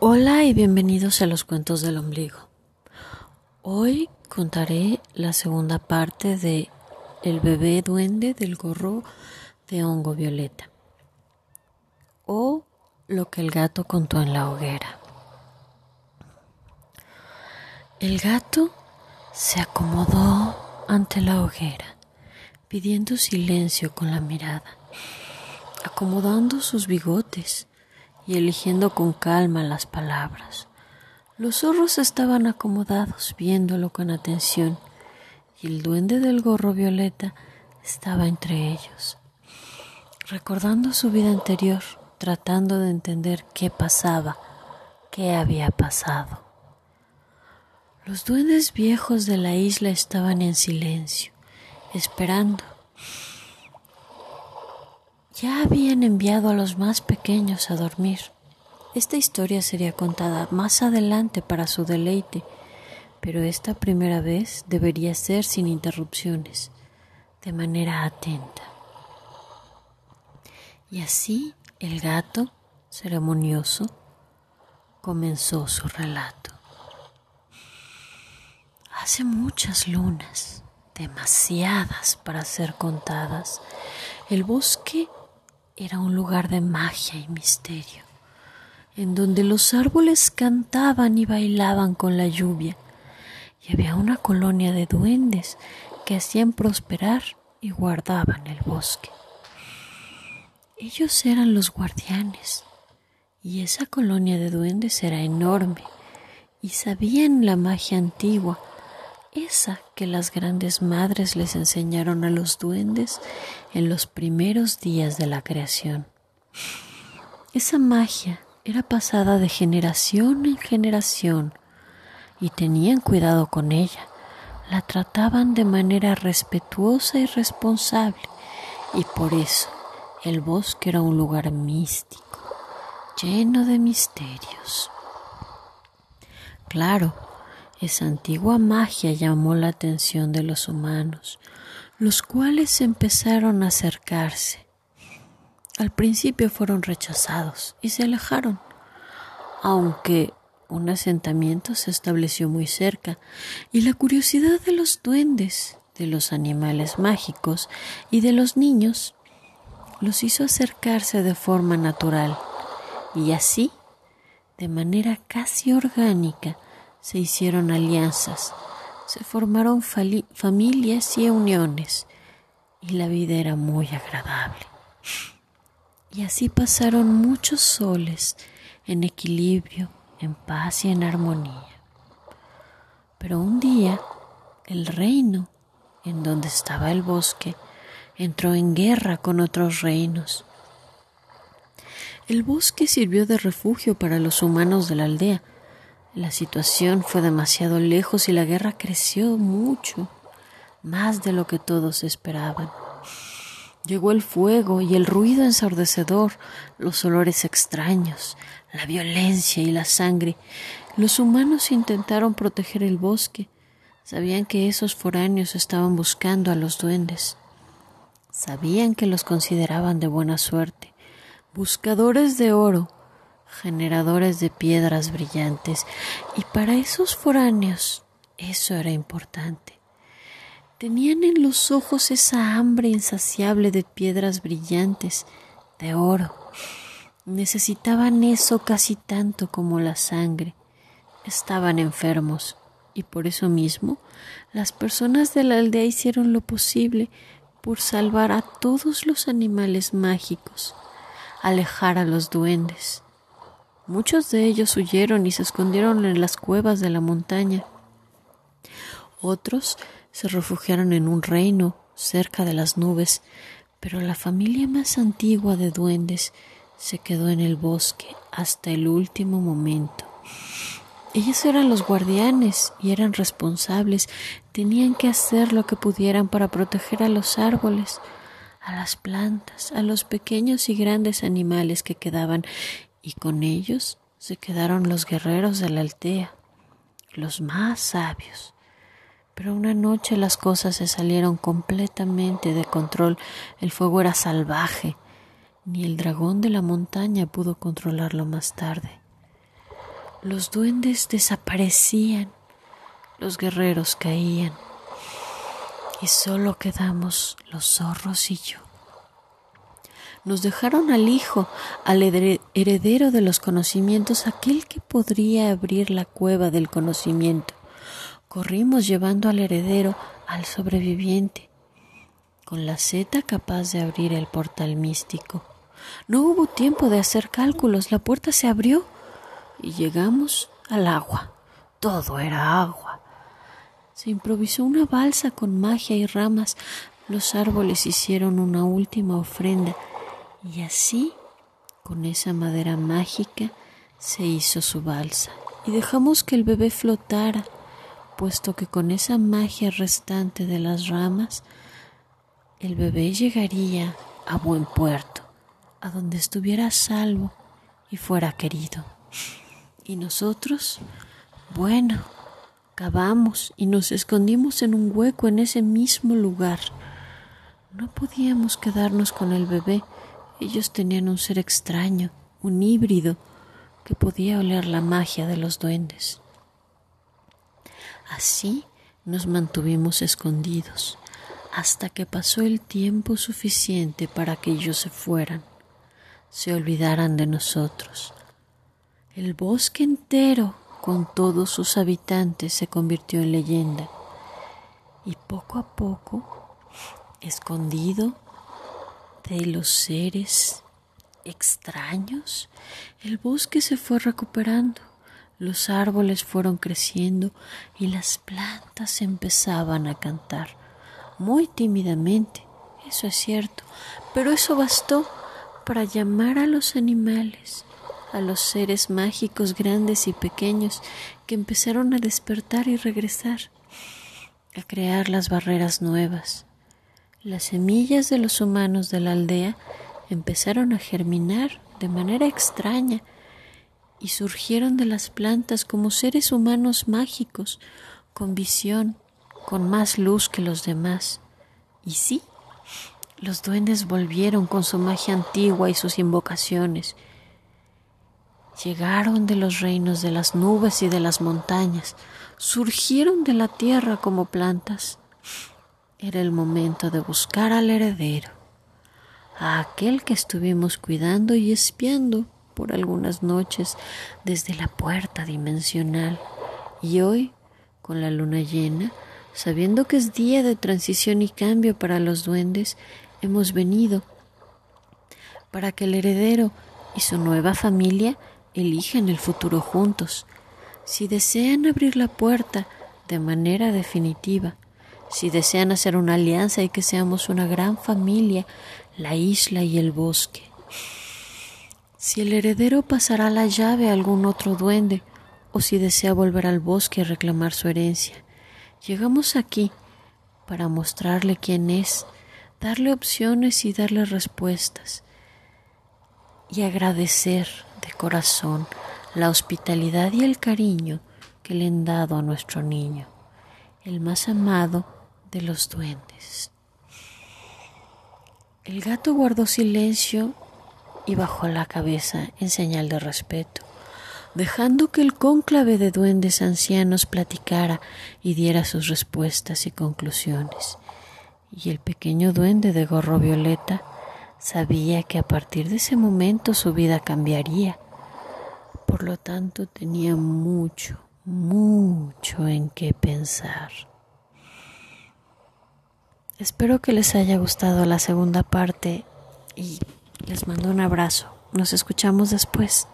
Hola y bienvenidos a los cuentos del ombligo. Hoy contaré la segunda parte de El bebé duende del gorro de hongo violeta o lo que el gato contó en la hoguera. El gato se acomodó ante la hoguera, pidiendo silencio con la mirada, acomodando sus bigotes y eligiendo con calma las palabras. Los zorros estaban acomodados viéndolo con atención y el duende del gorro violeta estaba entre ellos, recordando su vida anterior, tratando de entender qué pasaba, qué había pasado. Los duendes viejos de la isla estaban en silencio, esperando ya habían enviado a los más pequeños a dormir. Esta historia sería contada más adelante para su deleite, pero esta primera vez debería ser sin interrupciones, de manera atenta. Y así el gato, ceremonioso, comenzó su relato. Hace muchas lunas, demasiadas para ser contadas, el bosque era un lugar de magia y misterio, en donde los árboles cantaban y bailaban con la lluvia, y había una colonia de duendes que hacían prosperar y guardaban el bosque. Ellos eran los guardianes, y esa colonia de duendes era enorme, y sabían la magia antigua, esa que las grandes madres les enseñaron a los duendes en los primeros días de la creación. Esa magia era pasada de generación en generación y tenían cuidado con ella. La trataban de manera respetuosa y responsable y por eso el bosque era un lugar místico, lleno de misterios. Claro, esa antigua magia llamó la atención de los humanos, los cuales empezaron a acercarse. Al principio fueron rechazados y se alejaron, aunque un asentamiento se estableció muy cerca y la curiosidad de los duendes, de los animales mágicos y de los niños los hizo acercarse de forma natural y así, de manera casi orgánica, se hicieron alianzas, se formaron familias y uniones, y la vida era muy agradable. Y así pasaron muchos soles en equilibrio, en paz y en armonía. Pero un día el reino, en donde estaba el bosque, entró en guerra con otros reinos. El bosque sirvió de refugio para los humanos de la aldea, la situación fue demasiado lejos y la guerra creció mucho, más de lo que todos esperaban. Llegó el fuego y el ruido ensordecedor, los olores extraños, la violencia y la sangre. Los humanos intentaron proteger el bosque. Sabían que esos foráneos estaban buscando a los duendes. Sabían que los consideraban de buena suerte, buscadores de oro, generadores de piedras brillantes, y para esos foráneos eso era importante. Tenían en los ojos esa hambre insaciable de piedras brillantes, de oro. Necesitaban eso casi tanto como la sangre. Estaban enfermos y por eso mismo las personas de la aldea hicieron lo posible por salvar a todos los animales mágicos, alejar a los duendes, Muchos de ellos huyeron y se escondieron en las cuevas de la montaña. Otros se refugiaron en un reino cerca de las nubes, pero la familia más antigua de duendes se quedó en el bosque hasta el último momento. Ellos eran los guardianes y eran responsables, tenían que hacer lo que pudieran para proteger a los árboles, a las plantas, a los pequeños y grandes animales que quedaban y con ellos se quedaron los guerreros de la aldea, los más sabios. Pero una noche las cosas se salieron completamente de control, el fuego era salvaje, ni el dragón de la montaña pudo controlarlo más tarde. los duendes desaparecían, los guerreros caían y solo quedamos los zorros y yo. Nos dejaron al hijo, al heredero de los conocimientos, aquel que podría abrir la cueva del conocimiento. Corrimos llevando al heredero, al sobreviviente, con la seta capaz de abrir el portal místico. No hubo tiempo de hacer cálculos, la puerta se abrió y llegamos al agua. Todo era agua. Se improvisó una balsa con magia y ramas. Los árboles hicieron una última ofrenda y así, con esa madera mágica, se hizo su balsa y dejamos que el bebé flotara, puesto que con esa magia restante de las ramas, el bebé llegaría a buen puerto, a donde estuviera salvo y fuera querido. Y nosotros, bueno, cavamos y nos escondimos en un hueco en ese mismo lugar. No podíamos quedarnos con el bebé, ellos tenían un ser extraño, un híbrido, que podía oler la magia de los duendes. Así nos mantuvimos escondidos hasta que pasó el tiempo suficiente para que ellos se fueran, se olvidaran de nosotros. El bosque entero, con todos sus habitantes, se convirtió en leyenda y poco a poco, escondido de los seres extraños, el bosque se fue recuperando, los árboles fueron creciendo y las plantas empezaban a cantar, muy tímidamente, eso es cierto, pero eso bastó para llamar a los animales, a los seres mágicos grandes y pequeños que empezaron a despertar y regresar, a crear las barreras nuevas, las semillas de los humanos de la aldea empezaron a germinar de manera extraña y surgieron de las plantas como seres humanos mágicos, con visión, con más luz que los demás. Y sí, los duendes volvieron con su magia antigua y sus invocaciones. Llegaron de los reinos de las nubes y de las montañas, surgieron de la tierra como plantas era el momento de buscar al heredero, a aquel que estuvimos cuidando y espiando por algunas noches desde la puerta dimensional. Y hoy, con la luna llena, sabiendo que es día de transición y cambio para los duendes, hemos venido para que el heredero y su nueva familia elijan el futuro juntos. Si desean abrir la puerta de manera definitiva, si desean hacer una alianza y que seamos una gran familia, la isla y el bosque. Si el heredero pasará la llave a algún otro duende, o si desea volver al bosque y reclamar su herencia. Llegamos aquí para mostrarle quién es, darle opciones y darle respuestas, y agradecer de corazón la hospitalidad y el cariño que le han dado a nuestro niño, el más amado de los duendes. El gato guardó silencio y bajó la cabeza en señal de respeto, dejando que el cónclave de duendes ancianos platicara y diera sus respuestas y conclusiones. Y el pequeño duende de gorro violeta sabía que a partir de ese momento su vida cambiaría. Por lo tanto, tenía mucho, mucho en qué pensar. Espero que les haya gustado la segunda parte y les mando un abrazo. Nos escuchamos después.